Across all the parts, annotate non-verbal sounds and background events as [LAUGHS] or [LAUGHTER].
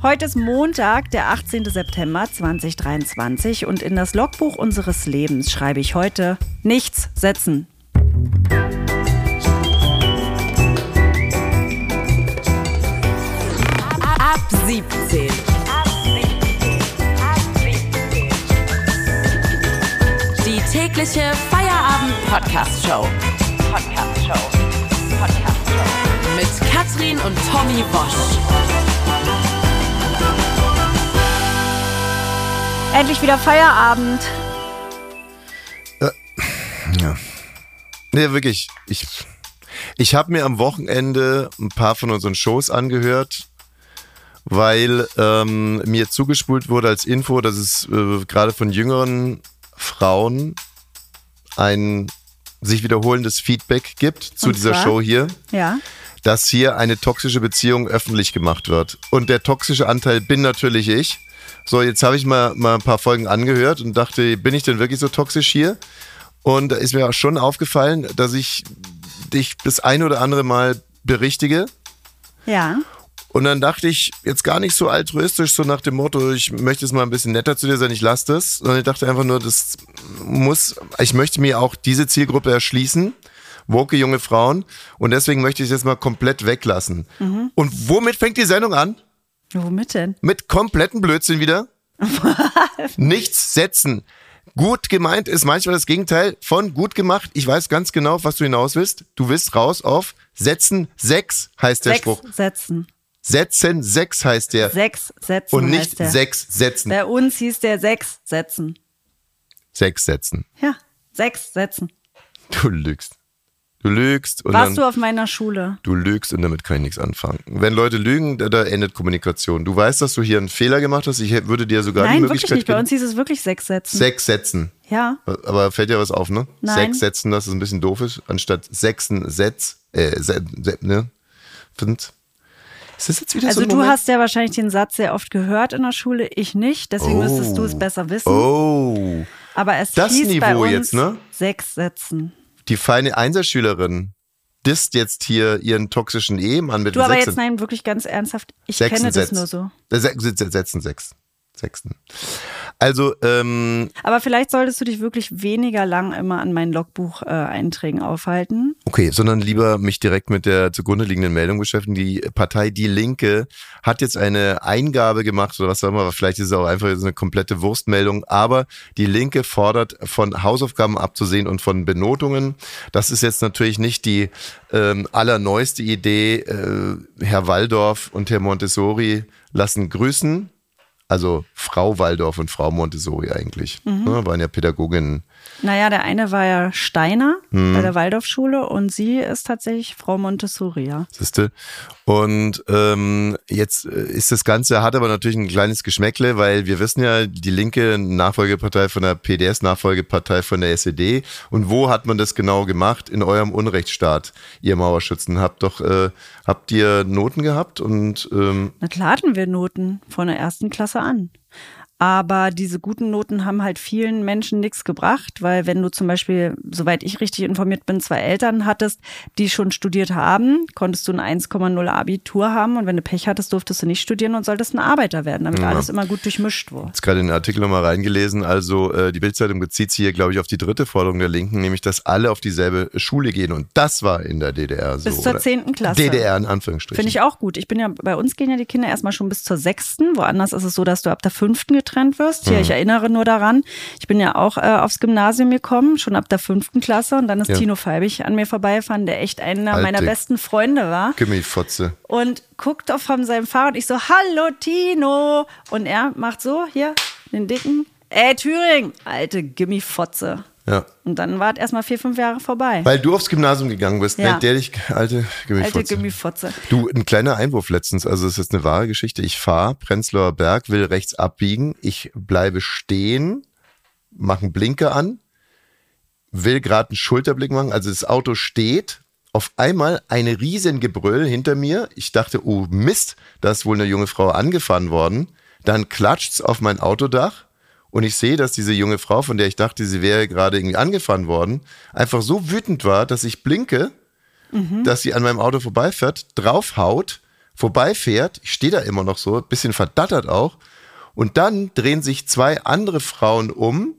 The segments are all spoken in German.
Heute ist Montag, der 18. September 2023 und in das Logbuch unseres Lebens schreibe ich heute nichts setzen. Ab 17. Die tägliche Feierabend-Podcast-Show. Podcast-Show. Podcast-Show. Mit Katrin und Tommy Bosch. Endlich wieder Feierabend. Ja. Nee, wirklich. Ich, ich habe mir am Wochenende ein paar von unseren Shows angehört, weil ähm, mir zugespult wurde als Info, dass es äh, gerade von jüngeren Frauen ein sich wiederholendes Feedback gibt zu dieser? Show hier, Ja. dass hier eine toxische Beziehung öffentlich gemacht wird. Und der toxische Anteil bin natürlich ich. So, jetzt habe ich mal, mal ein paar Folgen angehört und dachte, bin ich denn wirklich so toxisch hier? Und da ist mir auch schon aufgefallen, dass ich dich das ein oder andere Mal berichtige. Ja. Und dann dachte ich, jetzt gar nicht so altruistisch, so nach dem Motto, ich möchte jetzt mal ein bisschen netter zu dir sein, ich lasse das. Sondern ich dachte einfach nur, das muss, ich möchte mir auch diese Zielgruppe erschließen. Woke junge Frauen. Und deswegen möchte ich es jetzt mal komplett weglassen. Und womit fängt die Sendung an? Womit denn? Mit kompletten Blödsinn wieder. Nichts setzen. Gut gemeint ist manchmal das Gegenteil von gut gemacht. Ich weiß ganz genau, was du hinaus willst. Du willst raus auf setzen sechs heißt der Sechs Spruch. Sätzen. Setzen sechs heißt der. Sechs Sätzen. und nicht sechs Sätzen. Bei uns hieß der sechs Sätzen. Sechs Sätzen. Ja, sechs Sätzen. Du lügst. Du lügst und Warst dann, du auf meiner Schule? du lügst und damit kann ich nichts anfangen. Wenn Leute lügen, da, da endet Kommunikation. Du weißt, dass du hier einen Fehler gemacht hast. Ich würde dir sogar die Nein, wirklich Möglichkeit nicht. Bei uns hieß es wirklich sechs Sätzen. Sechs Sätzen. Ja. Aber fällt dir was auf, ne? Nein. Sechs Sätzen, dass es ein bisschen doof ist, anstatt sechsen Sätz, äh, se, ne? Find, ist das jetzt wieder Also so ein du Moment? hast ja wahrscheinlich den Satz sehr oft gehört in der Schule, ich nicht. Deswegen Oh. müsstest du es besser wissen. Oh, Aber es Das hieß bei Niveau uns jetzt, ne? sechs Sätzen. Die feine Einserschülerin disst jetzt hier ihren toxischen Ehemann mit Du aber Sechsen. jetzt nein, wirklich ganz ernsthaft. Ich Sechsten kenne das nur so. Äh, se- se- Sätzen sechs. Sechsten. Also, ähm, Aber vielleicht solltest du dich wirklich weniger lang immer an meinen Logbuch-Einträgen aufhalten. Okay, sondern lieber mich direkt mit der zugrunde liegenden Meldung beschäftigen. Die Partei Die Linke hat jetzt eine Eingabe gemacht oder was auch immer, vielleicht ist es auch einfach so eine komplette Wurstmeldung, aber die Linke fordert von Hausaufgaben abzusehen und von Benotungen. Das ist jetzt natürlich nicht die ähm, allerneueste Idee. Äh, Herr Waldorf und Herr Montessori lassen grüßen. Also Frau Waldorf und Frau Montessori eigentlich. Ne, waren ja Pädagoginnen. Naja, der eine war ja Steiner Hm. bei der Waldorfschule und sie ist tatsächlich Frau Montessori. Ja. Siehste? Und ähm, jetzt äh, ist das Ganze, hat aber natürlich ein kleines Geschmäckle, weil wir wissen ja, die linke Nachfolgepartei von der PDS, Nachfolgepartei von der SED. Und wo hat man das genau gemacht? In eurem Unrechtsstaat, ihr Mauerschützen. Habt doch, äh, habt ihr Noten gehabt und ähm, Na klar hatten wir Noten von der ersten Klasse an. Aber diese guten Noten haben halt vielen Menschen nichts gebracht, weil wenn du zum Beispiel, soweit ich richtig informiert bin, zwei Eltern hattest, die schon studiert haben, konntest du ein 1,0 Abitur haben und wenn du Pech hattest, durftest du nicht studieren und solltest ein Arbeiter werden, damit alles immer gut durchmischt wurde. jetzt gerade in den Artikel nochmal reingelesen. Also äh, die Bildzeitung bezieht sich hier, glaube ich, auf die dritte Forderung der Linken, nämlich dass alle auf dieselbe Schule gehen. Und das war in der DDR so. Bis zur? 10. Klasse. DDR in Anführungsstrichen. Finde ich auch gut. Ich bin ja, bei uns gehen ja die Kinder erstmal schon bis zur sechsten. Woanders ist es so, dass du ab der fünften getrennt wirst. Hier, ich erinnere nur daran. Ich bin ja auch äh, aufs Gymnasium gekommen, schon ab der fünften Klasse. Und dann ist Ja. Tino Feibig an mir vorbeigefahren, der echt einer Alte meiner besten Freunde war. Gimmifotze. Und guckt auf von seinem Fahrrad. Ich so, hallo Tino. Und er macht so, hier, den dicken. Ey, Thüringen, alte Gimmifotze. Ja. Und dann war es erstmal vier, fünf Jahre vorbei. Weil du aufs Gymnasium gegangen bist, Ja. nennt der dich alte Gimmifotze. Alte Gimmifotze. Du, ein kleiner Einwurf letztens, also es ist eine wahre Geschichte. Ich fahre Prenzlauer Berg, will rechts abbiegen, ich bleibe stehen, mache einen Blinker an, will gerade einen Schulterblick machen, also das Auto steht, auf einmal eine riesen Gebrüll hinter mir. Ich dachte, oh Mist, da ist wohl eine junge Frau angefahren worden. Dann klatscht's auf mein Autodach und ich sehe, dass diese junge Frau, von der ich dachte, sie wäre gerade irgendwie angefahren worden, einfach so wütend war, dass ich blinke, dass sie an meinem Auto vorbeifährt, draufhaut, vorbeifährt. Ich stehe da immer noch so, bisschen verdattert auch. Und dann drehen sich zwei andere Frauen um,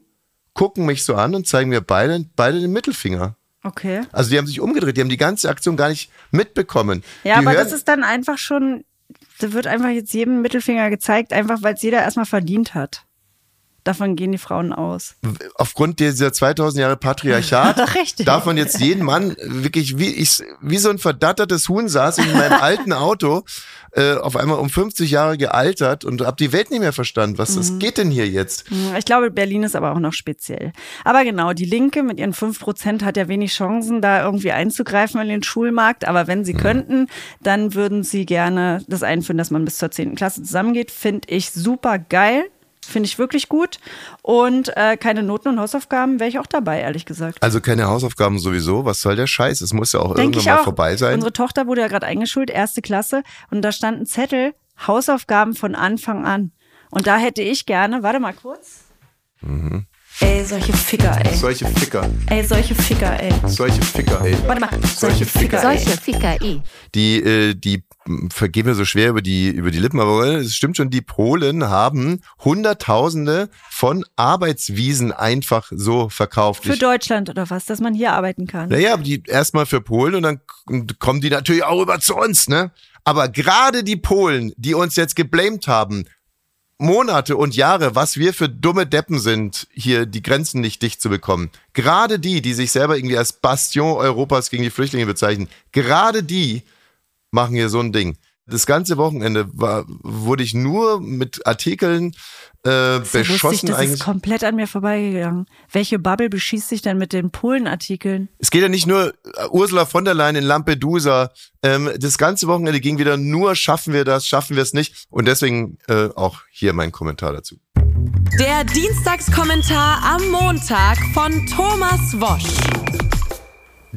gucken mich so an und zeigen mir beide, beide den Mittelfinger. Okay. Also die haben sich umgedreht, die haben die ganze Aktion gar nicht mitbekommen. Ja, die aber das ist dann einfach schon, da wird einfach jetzt jedem Mittelfinger gezeigt, einfach weil es jeder erstmal verdient hat. Davon gehen die Frauen aus. aufgrund dieser 2000 Jahre Patriarchat [LAUGHS] darf man jetzt jeden Mann wirklich wie ich wie so ein verdattertes Huhn saß in meinem [LAUGHS] alten Auto äh, auf einmal um 50 Jahre gealtert und hab die Welt nicht mehr verstanden. Was Mhm. was geht denn hier jetzt? Hm, Ich glaube, Berlin ist aber auch noch speziell. Aber genau, die Linke mit ihren 5% hat ja wenig Chancen, da irgendwie einzugreifen in den Schulmarkt. Aber wenn sie könnten, dann würden sie gerne das einführen, dass man bis zur 10. Klasse zusammengeht. Finde ich super geil. Finde ich wirklich gut. Und äh, keine Noten und Hausaufgaben wäre ich auch dabei, ehrlich gesagt. Also keine Hausaufgaben sowieso. Was soll der Scheiß? Es muss ja auch Denke irgendwann ich mal auch. vorbei sein. Unsere Tochter wurde ja gerade eingeschult, erste Klasse, und da stand ein Zettel, Hausaufgaben von Anfang an. Und da hätte ich gerne, warte mal kurz. Mhm. Ey, solche Ficker, ey. Solche Ficker, Ey, solche Ficker, ey. solche Ficker, ey. Warte mal, Solche Ficker, ey. Solche Ficker i. Die, äh, die vergehen mir so schwer über die, über die Lippen, aber es stimmt schon, die Polen haben Hunderttausende von Arbeitswiesen einfach so verkauft. Für Ich- Deutschland oder was, dass man hier arbeiten kann. Naja, aber die erstmal für Polen und dann kommen die natürlich auch rüber zu uns, ne? Aber gerade die Polen, die uns jetzt geblamed haben, Monate und Jahre, was wir für dumme Deppen sind, hier die Grenzen nicht dicht zu bekommen. Gerade die, die sich selber irgendwie als Bastion Europas gegen die Flüchtlinge bezeichnen, gerade die machen hier so ein Ding. Das ganze Wochenende war, wurde ich nur mit Artikeln äh, So lustig, beschossen das eigentlich. ist komplett an mir vorbeigegangen. Welche Bubble beschießt sich denn mit den Polen-Artikeln? Es geht ja nicht nur äh, Ursula von der Leyen in Lampedusa. Ähm, das ganze Wochenende ging wieder nur, schaffen wir das, schaffen wir es nicht. Und deswegen äh, auch hier mein Kommentar dazu. Der Dienstagskommentar am Montag von Thomas Wosch.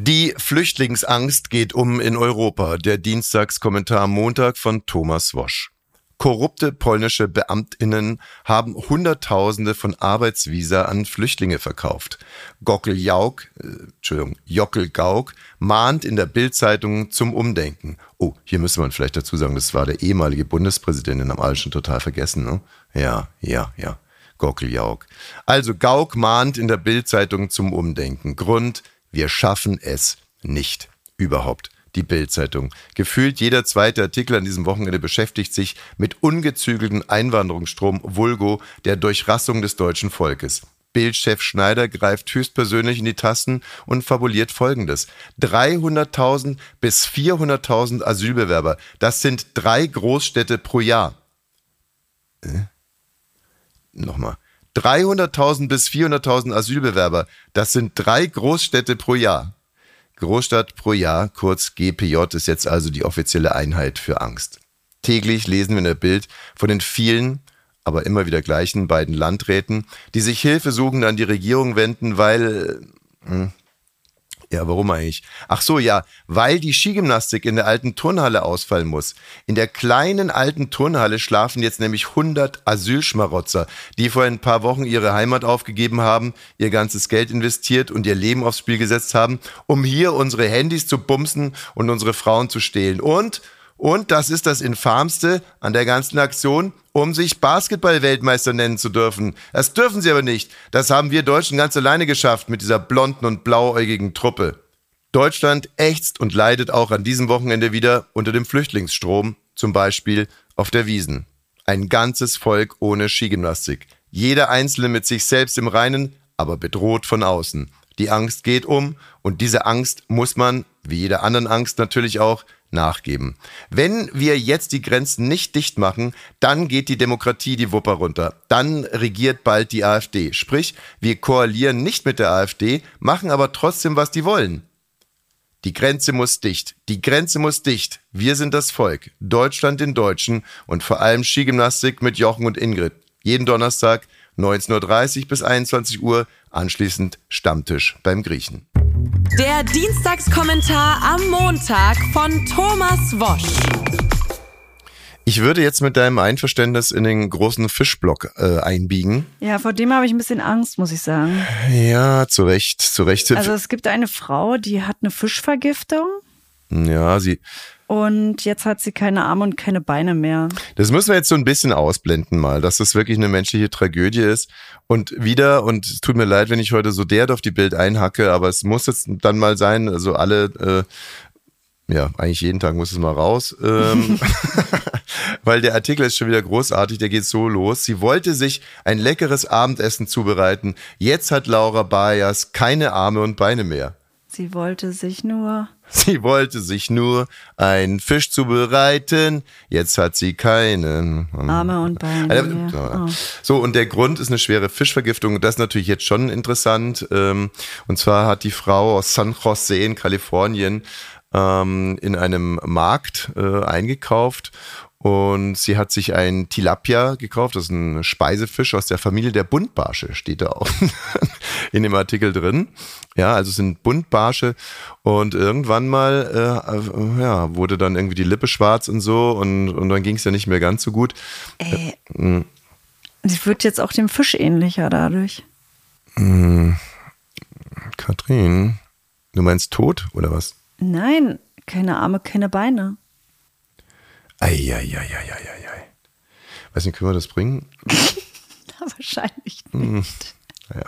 Die Flüchtlingsangst geht um in Europa. Der Dienstagskommentar Montag von Thomas Wosch. Korrupte polnische Beamtinnen haben Hunderttausende von Arbeitsvisa an Flüchtlinge verkauft. Gockel Jauk, äh, Entschuldigung, Jockel Gauck mahnt in der Bildzeitung zum Umdenken. Oh, hier müsste man vielleicht dazu sagen, das war der ehemalige Bundespräsident, den haben alle schon total vergessen, ne? Ja, ja, ja. Gockel Jauk. Also Gauck mahnt in der Bildzeitung zum Umdenken. Grund, wir schaffen es nicht. Überhaupt. Die Bild-Zeitung. Gefühlt jeder zweite Artikel an diesem Wochenende beschäftigt sich mit ungezügelten Einwanderungsstrom Vulgo der Durchrassung des deutschen Volkes. Bildchef Schneider greift höchstpersönlich in die Tasten und fabuliert Folgendes. 300.000 bis 400.000 Asylbewerber. Das sind drei Großstädte pro Jahr. Äh? Nochmal. 300.000 bis 400.000 Asylbewerber. Das sind drei Großstädte pro Jahr. Großstadt pro Jahr, kurz GPJ, ist jetzt also die offizielle Einheit für Angst. Täglich lesen wir in der Bild von den vielen, aber immer wieder gleichen beiden Landräten, die sich Hilfesuchend an die Regierung wenden, weil, hm, ja, warum eigentlich? Ach so, ja, weil die Skigymnastik in der alten Turnhalle ausfallen muss. In der kleinen alten Turnhalle schlafen jetzt nämlich 100 Asylschmarotzer, die vor ein paar Wochen ihre Heimat aufgegeben haben, ihr ganzes Geld investiert und ihr Leben aufs Spiel gesetzt haben, um hier unsere Handys zu bumsen und unsere Frauen zu stehlen. Und und das ist das Infamste an der ganzen Aktion, um sich Basketball-Weltmeister nennen zu dürfen. Das dürfen sie aber nicht. Das haben wir Deutschen ganz alleine geschafft mit dieser blonden und blauäugigen Truppe. Deutschland ächzt und leidet auch an diesem Wochenende wieder unter dem Flüchtlingsstrom, zum Beispiel auf der Wiesen. Ein ganzes Volk ohne Skigymnastik. Jeder Einzelne mit sich selbst im Reinen, aber bedroht von außen. Die Angst geht um und diese Angst muss man, wie jeder anderen Angst natürlich auch, nachgeben. Wenn wir jetzt die Grenzen nicht dicht machen, dann geht die Demokratie die Wupper runter. Dann regiert bald die AfD. Sprich, wir koalieren nicht mit der AfD, machen aber trotzdem, was die wollen. Die Grenze muss dicht. Die Grenze muss dicht. Wir sind das Volk. Deutschland den Deutschen und vor allem Skigymnastik mit Jochen und Ingrid. Jeden Donnerstag 19.30 Uhr bis 21 Uhr, anschließend Stammtisch beim Griechen. Der Dienstagskommentar am Montag von Thomas Wosch. Ich würde jetzt mit deinem Einverständnis in den großen Fischblock äh, einbiegen. Ja, vor dem habe ich ein bisschen Angst, muss ich sagen. Ja, zu Recht, zu Recht. Also es gibt eine Frau, die hat eine Fischvergiftung ja, sie, und jetzt hat sie keine Arme und keine Beine mehr. Das müssen wir jetzt so ein bisschen ausblenden mal, dass das wirklich eine menschliche Tragödie ist. Und wieder, und es tut mir leid, wenn ich heute so derart auf die Bild einhacke, aber es muss jetzt dann mal sein, also alle, äh, ja, eigentlich jeden Tag muss es mal raus, ähm, [LAUGHS] [LAUGHS] weil der Artikel ist schon wieder großartig, der geht so los. Sie wollte sich ein leckeres Abendessen zubereiten. Jetzt hat Laura Bayers keine Arme und Beine mehr. Sie wollte sich nur. [LAUGHS] Sie wollte sich nur einen Fisch zubereiten. Jetzt hat sie keinen. Arme und Beine. Also, mehr. Oh. So, und der Grund ist eine schwere Fischvergiftung. Das ist natürlich jetzt schon interessant. Ähm, Und zwar hat die Frau aus San Jose in Kalifornien ähm, in einem Markt äh, eingekauft und sie hat sich ein Tilapia gekauft, das ist ein Speisefisch aus der Familie der Buntbarsche, steht da auch [LAUGHS] in dem Artikel drin. Ja, also es sind Buntbarsche und irgendwann mal äh, ja, wurde dann irgendwie die Lippe schwarz und so und, und dann ging es ja nicht mehr ganz so gut. Ey, Mm, sie wird jetzt auch dem Fisch ähnlicher dadurch. Katrin, du meinst tot oder was? Nein, keine Arme, keine Beine. Eieieiei. Weiß nicht, können wir das bringen? [LAUGHS] Wahrscheinlich Hm. nicht. Naja.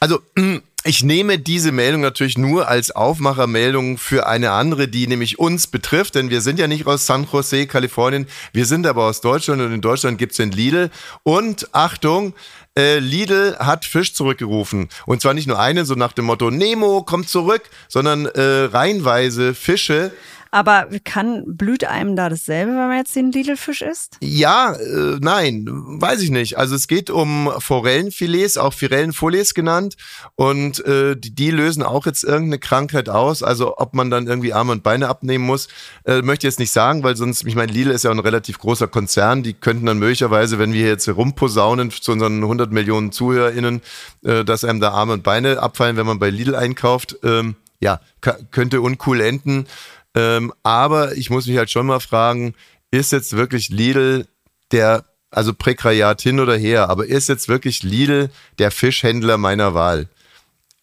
Also, mm, ich nehme diese Meldung natürlich nur als Aufmachermeldung für eine andere, die nämlich uns betrifft, denn wir sind ja nicht aus San Jose, Kalifornien, wir sind aber aus Deutschland und in Deutschland gibt's den Lidl. Und Achtung, äh, Lidl hat Fisch zurückgerufen. Und zwar nicht nur einen, so nach dem Motto, Nemo, kommt zurück, sondern äh, reihenweise Fische. Aber kann, blüht einem da dasselbe, wenn man jetzt den Lidl-Fisch isst? Ja, äh, nein, weiß ich nicht. Also es geht um Forellenfilets, auch Forellenfilets genannt. Und äh, die, die lösen auch jetzt irgendeine Krankheit aus. Also ob man dann irgendwie Arme und Beine abnehmen muss, äh, möchte ich jetzt nicht sagen, weil sonst, ich meine, Lidl ist ja ein relativ großer Konzern. Die könnten dann möglicherweise, wenn wir jetzt rumposaunen zu unseren 100 Millionen ZuhörerInnen, äh, dass einem da Arme und Beine abfallen, wenn man bei Lidl einkauft, ähm, ja, könnte uncool enden. Ähm, aber ich muss mich halt schon mal fragen, ist jetzt wirklich Lidl der, also Prekariat hin oder her, aber ist jetzt wirklich Lidl der Fischhändler meiner Wahl?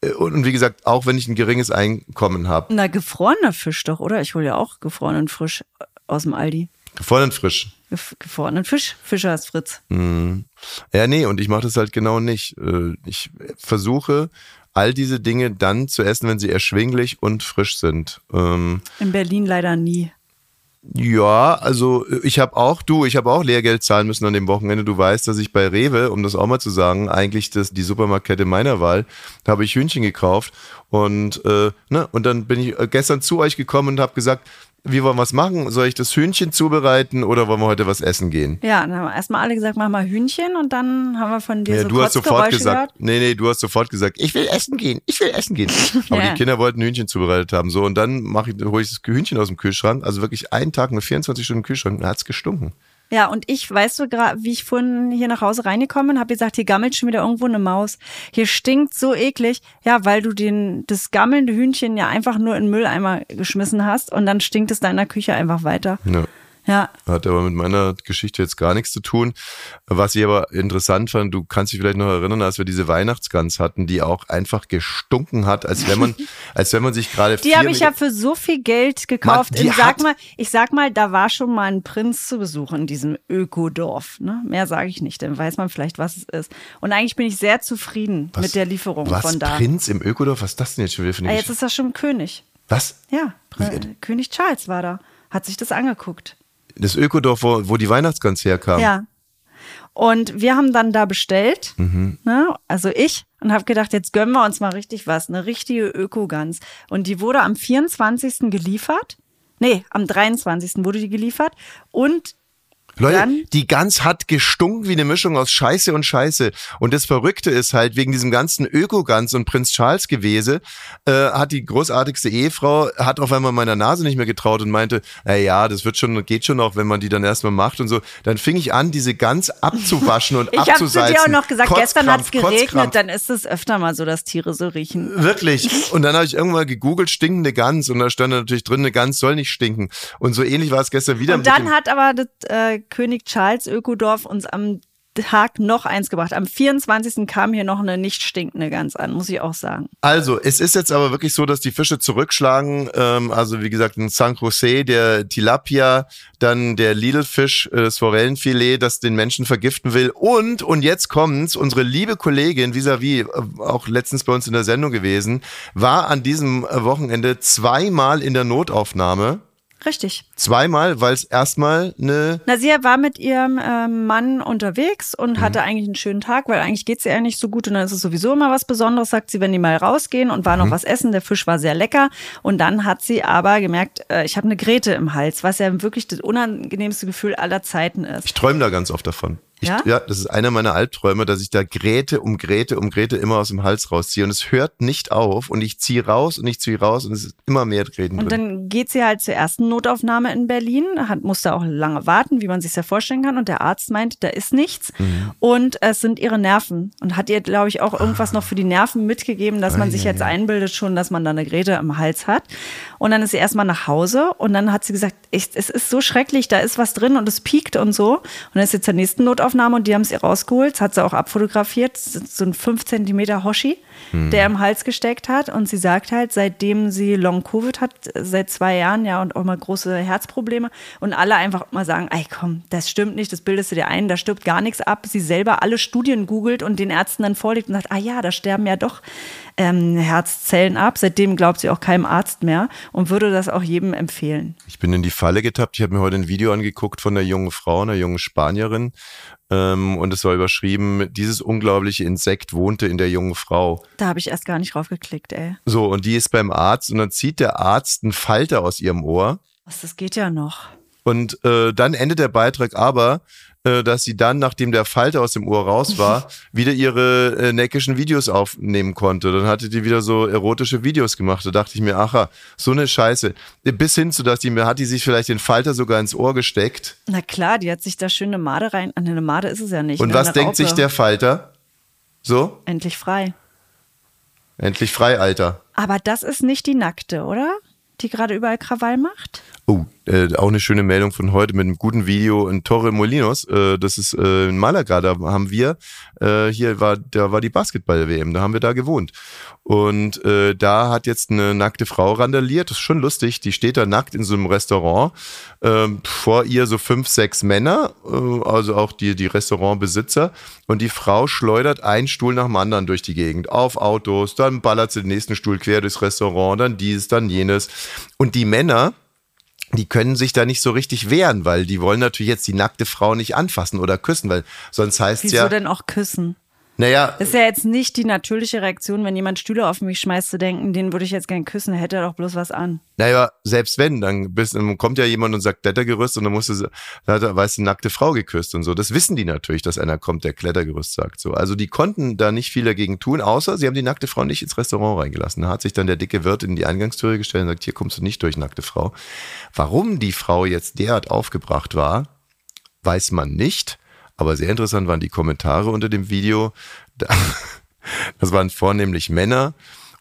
Äh, Und, wie gesagt, auch wenn ich ein geringes Einkommen habe, Na, gefrorener Fisch doch, oder? Ich hole ja auch gefrorenen Fisch aus dem Aldi. und frisch. Gef gefrorenen Fisch, Fischer ist Fritz. Mhm. Ja, nee, und ich mache das halt genau nicht. Äh, Ich versuche, all diese Dinge dann zu essen, wenn sie erschwinglich und frisch sind. Ähm, In Berlin leider nie. Ja, also ich habe auch, du, ich habe auch Lehrgeld zahlen müssen an dem Wochenende. Du weißt, dass ich bei Rewe, um das auch mal zu sagen, eigentlich das, die Supermarktkette meiner Wahl, habe ich Hühnchen gekauft und äh, ne, und dann bin ich äh, gestern zu euch gekommen und habe gesagt, wie wollen wir es machen? Soll ich das Hühnchen zubereiten oder wollen wir heute was essen gehen? Ja, dann haben wir erstmal alle gesagt, mach mal Hühnchen und dann haben wir von dir Ja, so du hast sofort gesagt, gehört. nee, nee, du hast sofort gesagt, ich will essen gehen, ich will essen gehen. [LAUGHS] Aber Ja. die Kinder wollten Hühnchen zubereitet haben. So, und dann mache ich, hole ich das Hühnchen aus dem Kühlschrank. Also wirklich einen Tag mit 24 Stunden im Kühlschrank, da hat's gestunken. Ja, und ich, weißt du, gra- wie ich vorhin hier nach Hause reingekommen bin, habe gesagt, hier gammelt schon wieder irgendwo eine Maus. Hier stinkt so eklig. Ja, weil du den, das gammelnde Hühnchen ja einfach nur in den Mülleimer geschmissen hast und dann stinkt es da in der Küche einfach weiter. Ja. Ja, Hat aber mit meiner Geschichte jetzt gar nichts zu tun. Was ich aber interessant fand, du kannst dich vielleicht noch erinnern, als wir diese Weihnachtsgans hatten, die auch einfach gestunken hat, als wenn man, [LAUGHS] als wenn man sich gerade die habe ich ja für so viel Geld gekauft. die ich sag mal, ich sag mal, da war schon mal ein Prinz zu Besuch in diesem Ökodorf. Ne? Mehr sage ich nicht, dann weiß man vielleicht, was es ist. Und eigentlich bin ich sehr zufrieden Was- mit der Lieferung was, von da. Prinz im Ökodorf? Was ist das denn jetzt schon wieder für eine Ah, jetzt ist er schon König. Was? Ja, Pr- König Charles war da. Hat sich das angeguckt. Das Ökodorf, wo, wo die Weihnachtsgans herkam. Ja. Und wir haben dann da bestellt, Mhm. ne? also ich, und habe gedacht, jetzt gönnen wir uns mal richtig was, eine richtige Ökogans. Und die wurde am 24. geliefert. Nee, am 23. wurde die geliefert. Und Leute, Dann- die Gans hat gestunken wie eine Mischung aus Scheiße und Scheiße. Und das Verrückte ist halt, wegen diesem ganzen Öko-Gans und Prinz Charles Gewese, äh, hat die großartigste Ehefrau, hat auf einmal meiner Nase nicht mehr getraut und meinte, na ja, das wird schon, geht schon auch, wenn man die dann erstmal macht und so. Dann fing ich an, diese Gans abzuwaschen und [LAUGHS] ich habe zu abzusalzen. dir auch noch gesagt, gestern hat's Kotzkrampf, geregnet, Kotzkrampf. dann ist es öfter mal so, dass Tiere so riechen. [LAUGHS] Wirklich. Und dann habe ich irgendwann gegoogelt, stinkende Gans. Und da stand natürlich drin, eine Gans soll nicht stinken. Und so ähnlich war es gestern wieder. Und dann hat aber das äh, König Charles Ökodorf uns am Tag noch eins gebracht. Am 24. kam hier noch eine nicht stinkende Gans an, muss ich auch sagen. Also, es ist jetzt aber wirklich so, dass die Fische zurückschlagen. Ähm, also, wie gesagt, ein San Jose, der Tilapia, dann der Lidl-Fisch, äh, das Forellenfilet, das den Menschen vergiften will. Und, und jetzt kommt's, unsere liebe Kollegin, vis-à-vis, -vis, auch letztens bei uns in der Sendung gewesen, war an diesem Wochenende zweimal in der Notaufnahme Richtig. Zweimal, weil es erstmal eine. Na, sie war mit ihrem ähm, Mann unterwegs und mhm. hatte eigentlich einen schönen Tag, weil eigentlich geht's ihr ja nicht so gut und dann ist es sowieso immer was Besonderes, sagt sie, wenn die mal rausgehen und war noch mhm. was essen. Der Fisch war sehr lecker und dann hat sie aber gemerkt, äh, ich habe eine Grete im Hals, was ja wirklich das unangenehmste Gefühl aller Zeiten ist. Ich träume da ganz oft davon. Ich, ja? ja, das ist einer meiner Albträume, dass ich da Gräte um Gräte um Gräte immer aus dem Hals rausziehe und es hört nicht auf und ich ziehe raus und ich ziehe raus und es ist immer mehr Gräten Und drin. dann geht sie halt zur ersten Notaufnahme in Berlin, hat, musste auch lange warten, wie man sich ja vorstellen kann und der Arzt meint, da ist nichts mhm. und es sind ihre Nerven und hat ihr, glaube ich, auch irgendwas noch für die Nerven mitgegeben, dass man ah, sich ja, jetzt ja. einbildet schon, dass man da eine Gräte im Hals hat und dann ist sie erstmal nach Hause und dann hat sie gesagt, ich, es ist so schrecklich, da ist was drin und es piekt und so und dann ist sie zur nächsten Notaufnahme Notaufnahme und die haben es ihr rausgeholt. Das hat sie auch abfotografiert. So ein 5 cm Hoshi, hm. der im Hals gesteckt hat. Und sie sagt halt, seitdem sie Long Covid hat, seit zwei Jahren, ja, und auch mal große Herzprobleme. Und alle einfach mal sagen, ey komm, das stimmt nicht, das bildest du dir ein, da stirbt gar nichts ab. Sie selber alle Studien googelt und den Ärzten dann vorlegt und sagt, ah ja, da sterben ja doch ähm, Herzzellen ab. Seitdem glaubt sie auch keinem Arzt mehr und würde das auch jedem empfehlen. Ich bin in die Falle getappt. Ich habe mir heute ein Video angeguckt von einer jungen Frau, einer jungen Spanierin. Ähm, und es war überschrieben, dieses unglaubliche Insekt wohnte in der jungen Frau. Da habe ich erst gar nicht drauf geklickt, ey. So, und die ist beim Arzt und dann zieht der Arzt einen Falter aus ihrem Ohr. Was, das geht ja noch. Und äh, dann endet der Beitrag aber äh, dass sie dann, nachdem der Falter aus dem Ohr raus war, [LAUGHS] wieder ihre äh, neckischen Videos aufnehmen konnte. Dann hatte die wieder so erotische Videos gemacht. Da dachte ich mir, ach, so eine Scheiße. Bis hin zu, dass die mir hat die sich vielleicht den Falter sogar ins Ohr gesteckt. Na klar, die hat sich da schön eine Made rein. Eine Made ist es ja nicht. Und ne? was denkt Raupe. sich der Falter? So? Endlich frei. Endlich frei, Alter. Aber das ist nicht die nackte, oder? Die gerade überall Krawall macht? Oh, äh, auch eine schöne Meldung von heute mit einem guten Video in Torre Molinos. Äh, das ist äh, in Malaga. Da haben wir, äh, hier war, da war die Basketball-WM, da haben wir da gewohnt. Und äh, da hat jetzt eine nackte Frau randaliert. Das ist schon lustig. Die steht da nackt in so einem Restaurant. Ähm, vor ihr so fünf, sechs Männer, äh, also auch die, die Restaurantbesitzer. Und die Frau schleudert einen Stuhl nach dem anderen durch die Gegend. Auf Autos, dann ballert sie den nächsten Stuhl quer durchs Restaurant, dann dieses, dann jenes. Und die Männer, die können sich da nicht so richtig wehren, weil die wollen natürlich jetzt die nackte Frau nicht anfassen oder küssen, weil sonst heißt Wieso ja. Wieso denn auch küssen? Naja. Das ist ja jetzt nicht die natürliche Reaktion, wenn jemand Stühle auf mich schmeißt, zu denken, den würde ich jetzt gern küssen, hätte er doch bloß was an. Naja, selbst wenn, dann, bist, dann kommt ja jemand und sagt Klettergerüst und dann musst du, da hat er, weißt du, nackte Frau geküsst und so. Das wissen die natürlich, dass einer kommt, der Klettergerüst sagt. So. Also die konnten da nicht viel dagegen tun, außer sie haben die nackte Frau nicht ins Restaurant reingelassen. Da hat sich dann der dicke Wirt in die Eingangstüre gestellt und sagt, hier kommst du nicht durch, nackte Frau. Warum die Frau jetzt derart aufgebracht war, weiß man nicht. Aber sehr interessant waren die Kommentare unter dem Video. [LAUGHS] Das waren vornehmlich Männer.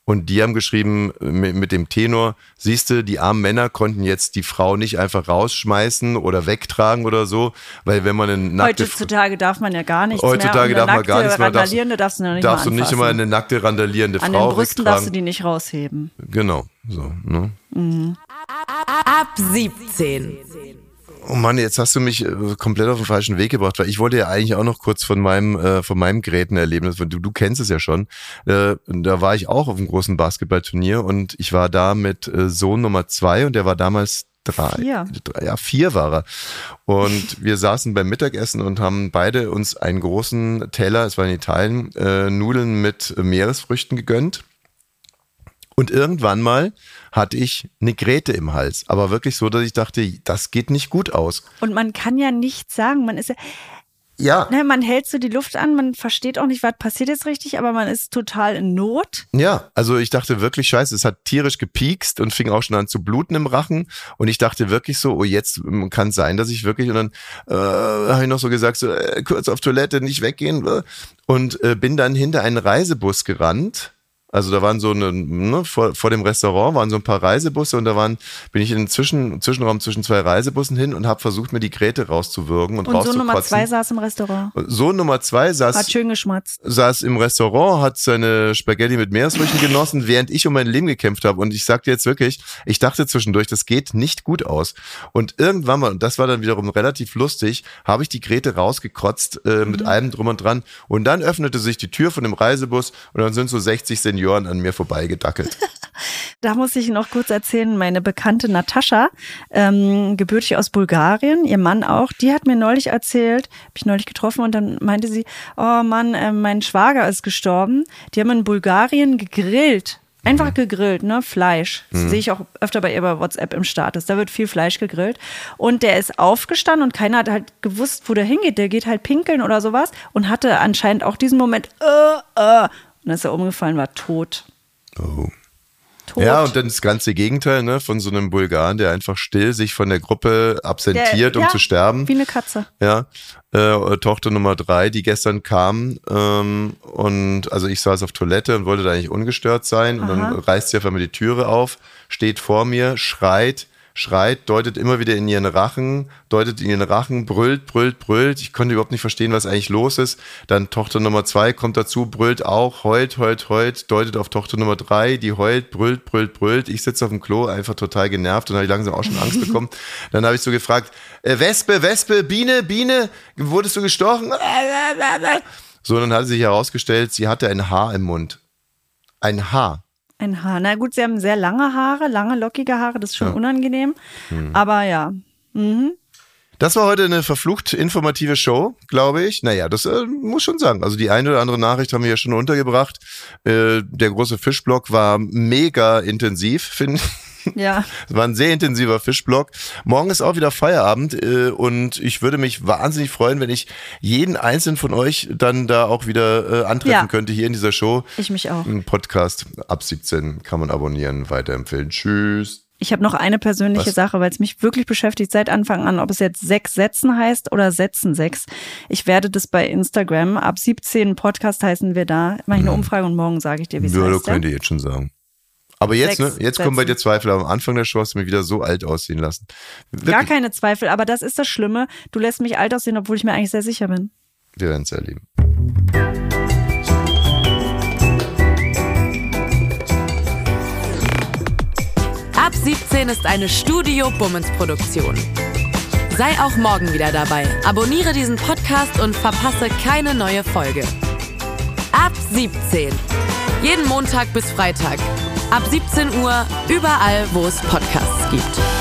Und die haben geschrieben mit, dem Tenor, siehst du, die armen Männer konnten jetzt die Frau nicht einfach rausschmeißen oder wegtragen oder so, weil wenn man eine nackte Heutzutage darf man ja gar nichts Heutzutage mehr. darf man gar nichts mehr. Randalierende darfst du nicht Darfst du nicht immer eine nackte randalierende An Frau den Brüsten wegtragen. darfst du die nicht rausheben. Genau, so, ne? Mhm. Ab 17. Oh Mann, jetzt hast du mich äh, komplett auf den falschen Weg gebracht, weil ich wollte ja eigentlich auch noch kurz von meinem äh, von meinem Gerätenerlebnis, du, du kennst es ja schon. Äh, da war ich auch auf einem großen Basketballturnier und ich war da mit äh, Sohn Nummer zwei und der war damals drei, vier. drei ja vier war er. Und [LAUGHS] wir saßen beim Mittagessen und haben beide uns einen großen Teller, es war in Italien, äh, Nudeln mit Meeresfrüchten gegönnt. Und irgendwann mal hatte ich eine Gräte im Hals. Aber wirklich so, dass ich dachte, das geht nicht gut aus. Und man kann ja nichts sagen. Man ist ja. Ja. Ne, man hält so die Luft an, man versteht auch nicht, was passiert jetzt richtig, aber man ist total in Not. Ja, also ich dachte wirklich, scheiße, es hat tierisch gepiekst und fing auch schon an zu bluten im Rachen. Und ich dachte wirklich so, oh, jetzt kann es sein, dass ich wirklich, und dann äh, habe ich noch so gesagt, so, äh, kurz auf Toilette, nicht weggehen. Und äh, bin dann hinter einen Reisebus gerannt Also da waren so eine, ne, vor, vor dem Restaurant waren so ein paar Reisebusse und da waren, bin ich in den Zwischen, Zwischenraum zwischen zwei Reisebussen hin und habe versucht, mir die Gräte rauszuwürgen und, Und so Nummer zwei saß im Restaurant. So Nummer zwei saß, Hat schön geschmatzt. saß im Restaurant, hat seine Spaghetti mit Meeresfrüchten genossen, während ich um mein Leben gekämpft habe. Und ich sagte jetzt wirklich, ich dachte zwischendurch, das geht nicht gut aus. Und irgendwann mal, und das war dann wiederum relativ lustig, habe ich die Grete rausgekotzt äh, mit allem drum und dran. Und dann öffnete sich die Tür von dem Reisebus und dann sind so 60 Senioren an mir vorbeigedackelt. [LAUGHS] Da muss ich noch kurz erzählen, meine bekannte Natascha, ähm, gebürtig aus Bulgarien, ihr Mann auch, die hat mir neulich erzählt, habe ich neulich getroffen und dann meinte sie, oh Mann, äh, mein Schwager ist gestorben. Die haben in Bulgarien gegrillt. Einfach gegrillt, ne? Fleisch. Das sehe ich auch öfter bei ihr bei WhatsApp im Status. Da wird viel Fleisch gegrillt. Und der ist aufgestanden und keiner hat halt gewusst, wo der hingeht. Der geht halt pinkeln oder sowas und hatte anscheinend auch diesen Moment, äh, äh. Und dann ist er umgefallen, war tot. Oh. Tot. Ja, und dann das ganze Gegenteil, ne, von so einem Bulgaren, der einfach still sich von der Gruppe absentiert, um ja, zu sterben. Wie eine Katze. Ja, äh, Tochter Nummer drei, die gestern kam ähm, und also ich saß auf Toilette und wollte da eigentlich ungestört sein und dann Aha. reißt sie einfach mal die Türe auf, steht vor mir, schreit, schreit, deutet immer wieder in ihren Rachen, deutet in ihren Rachen, brüllt, brüllt, brüllt. Ich konnte überhaupt nicht verstehen, was eigentlich los ist. Dann Tochter Nummer zwei kommt dazu, brüllt auch, heult, heult, heult, deutet auf Tochter Nummer drei, die heult, brüllt, brüllt, brüllt. Ich sitze auf dem Klo, einfach total genervt und habe ich langsam auch schon Angst bekommen. [LAUGHS] Dann habe ich so gefragt, äh, Wespe, Wespe, Biene, Biene, wurdest du gestochen? [LAUGHS] So, dann hat sich herausgestellt, sie hatte ein Haar im Mund. Ein Haar. Ein Haar. Na gut, sie haben sehr lange Haare, lange lockige Haare, das ist schon Ja. unangenehm. Hm. Aber ja. Mhm. Das war heute eine verflucht informative Show, glaube ich. Naja, das äh, muss schon sagen. Also die eine oder andere Nachricht haben wir ja schon untergebracht. Äh, der große Fischblock war mega intensiv, finde ich. Ja. [LAUGHS] Es war ein sehr intensiver Fischblock. Morgen ist auch wieder Feierabend äh, und ich würde mich wahnsinnig freuen, wenn ich jeden einzelnen von euch dann da auch wieder äh, antreffen Ja. könnte hier in dieser Show. Ich mich auch. Ein Podcast ab 17 kann man abonnieren, weiterempfehlen. Tschüss. Ich habe noch eine persönliche Was? Sache, weil es mich wirklich beschäftigt seit Anfang an, ob es jetzt sechs Sätzen heißt oder Sätzen sechs. Ich werde das bei Instagram ab 17 Podcast heißen wir da. Mache ich eine Umfrage und morgen sage ich dir, wie es Mhm. Ja, das heißt. Ja? könnt ihr jetzt schon sagen. Aber jetzt, ne, jetzt kommen bei dir Zweifel. Am Anfang der Show hast du mich wieder so alt aussehen lassen. Gar Wirklich, keine Zweifel, aber das ist das Schlimme. Du lässt mich alt aussehen, obwohl ich mir eigentlich sehr sicher bin. wir werden es erleben. Ab 17 ist eine Studio Bummens Produktion. Sei auch morgen wieder dabei. Abonniere diesen Podcast und verpasse keine neue Folge. Ab 17. Jeden Montag bis Freitag. Ab 17 Uhr überall, wo es Podcasts gibt.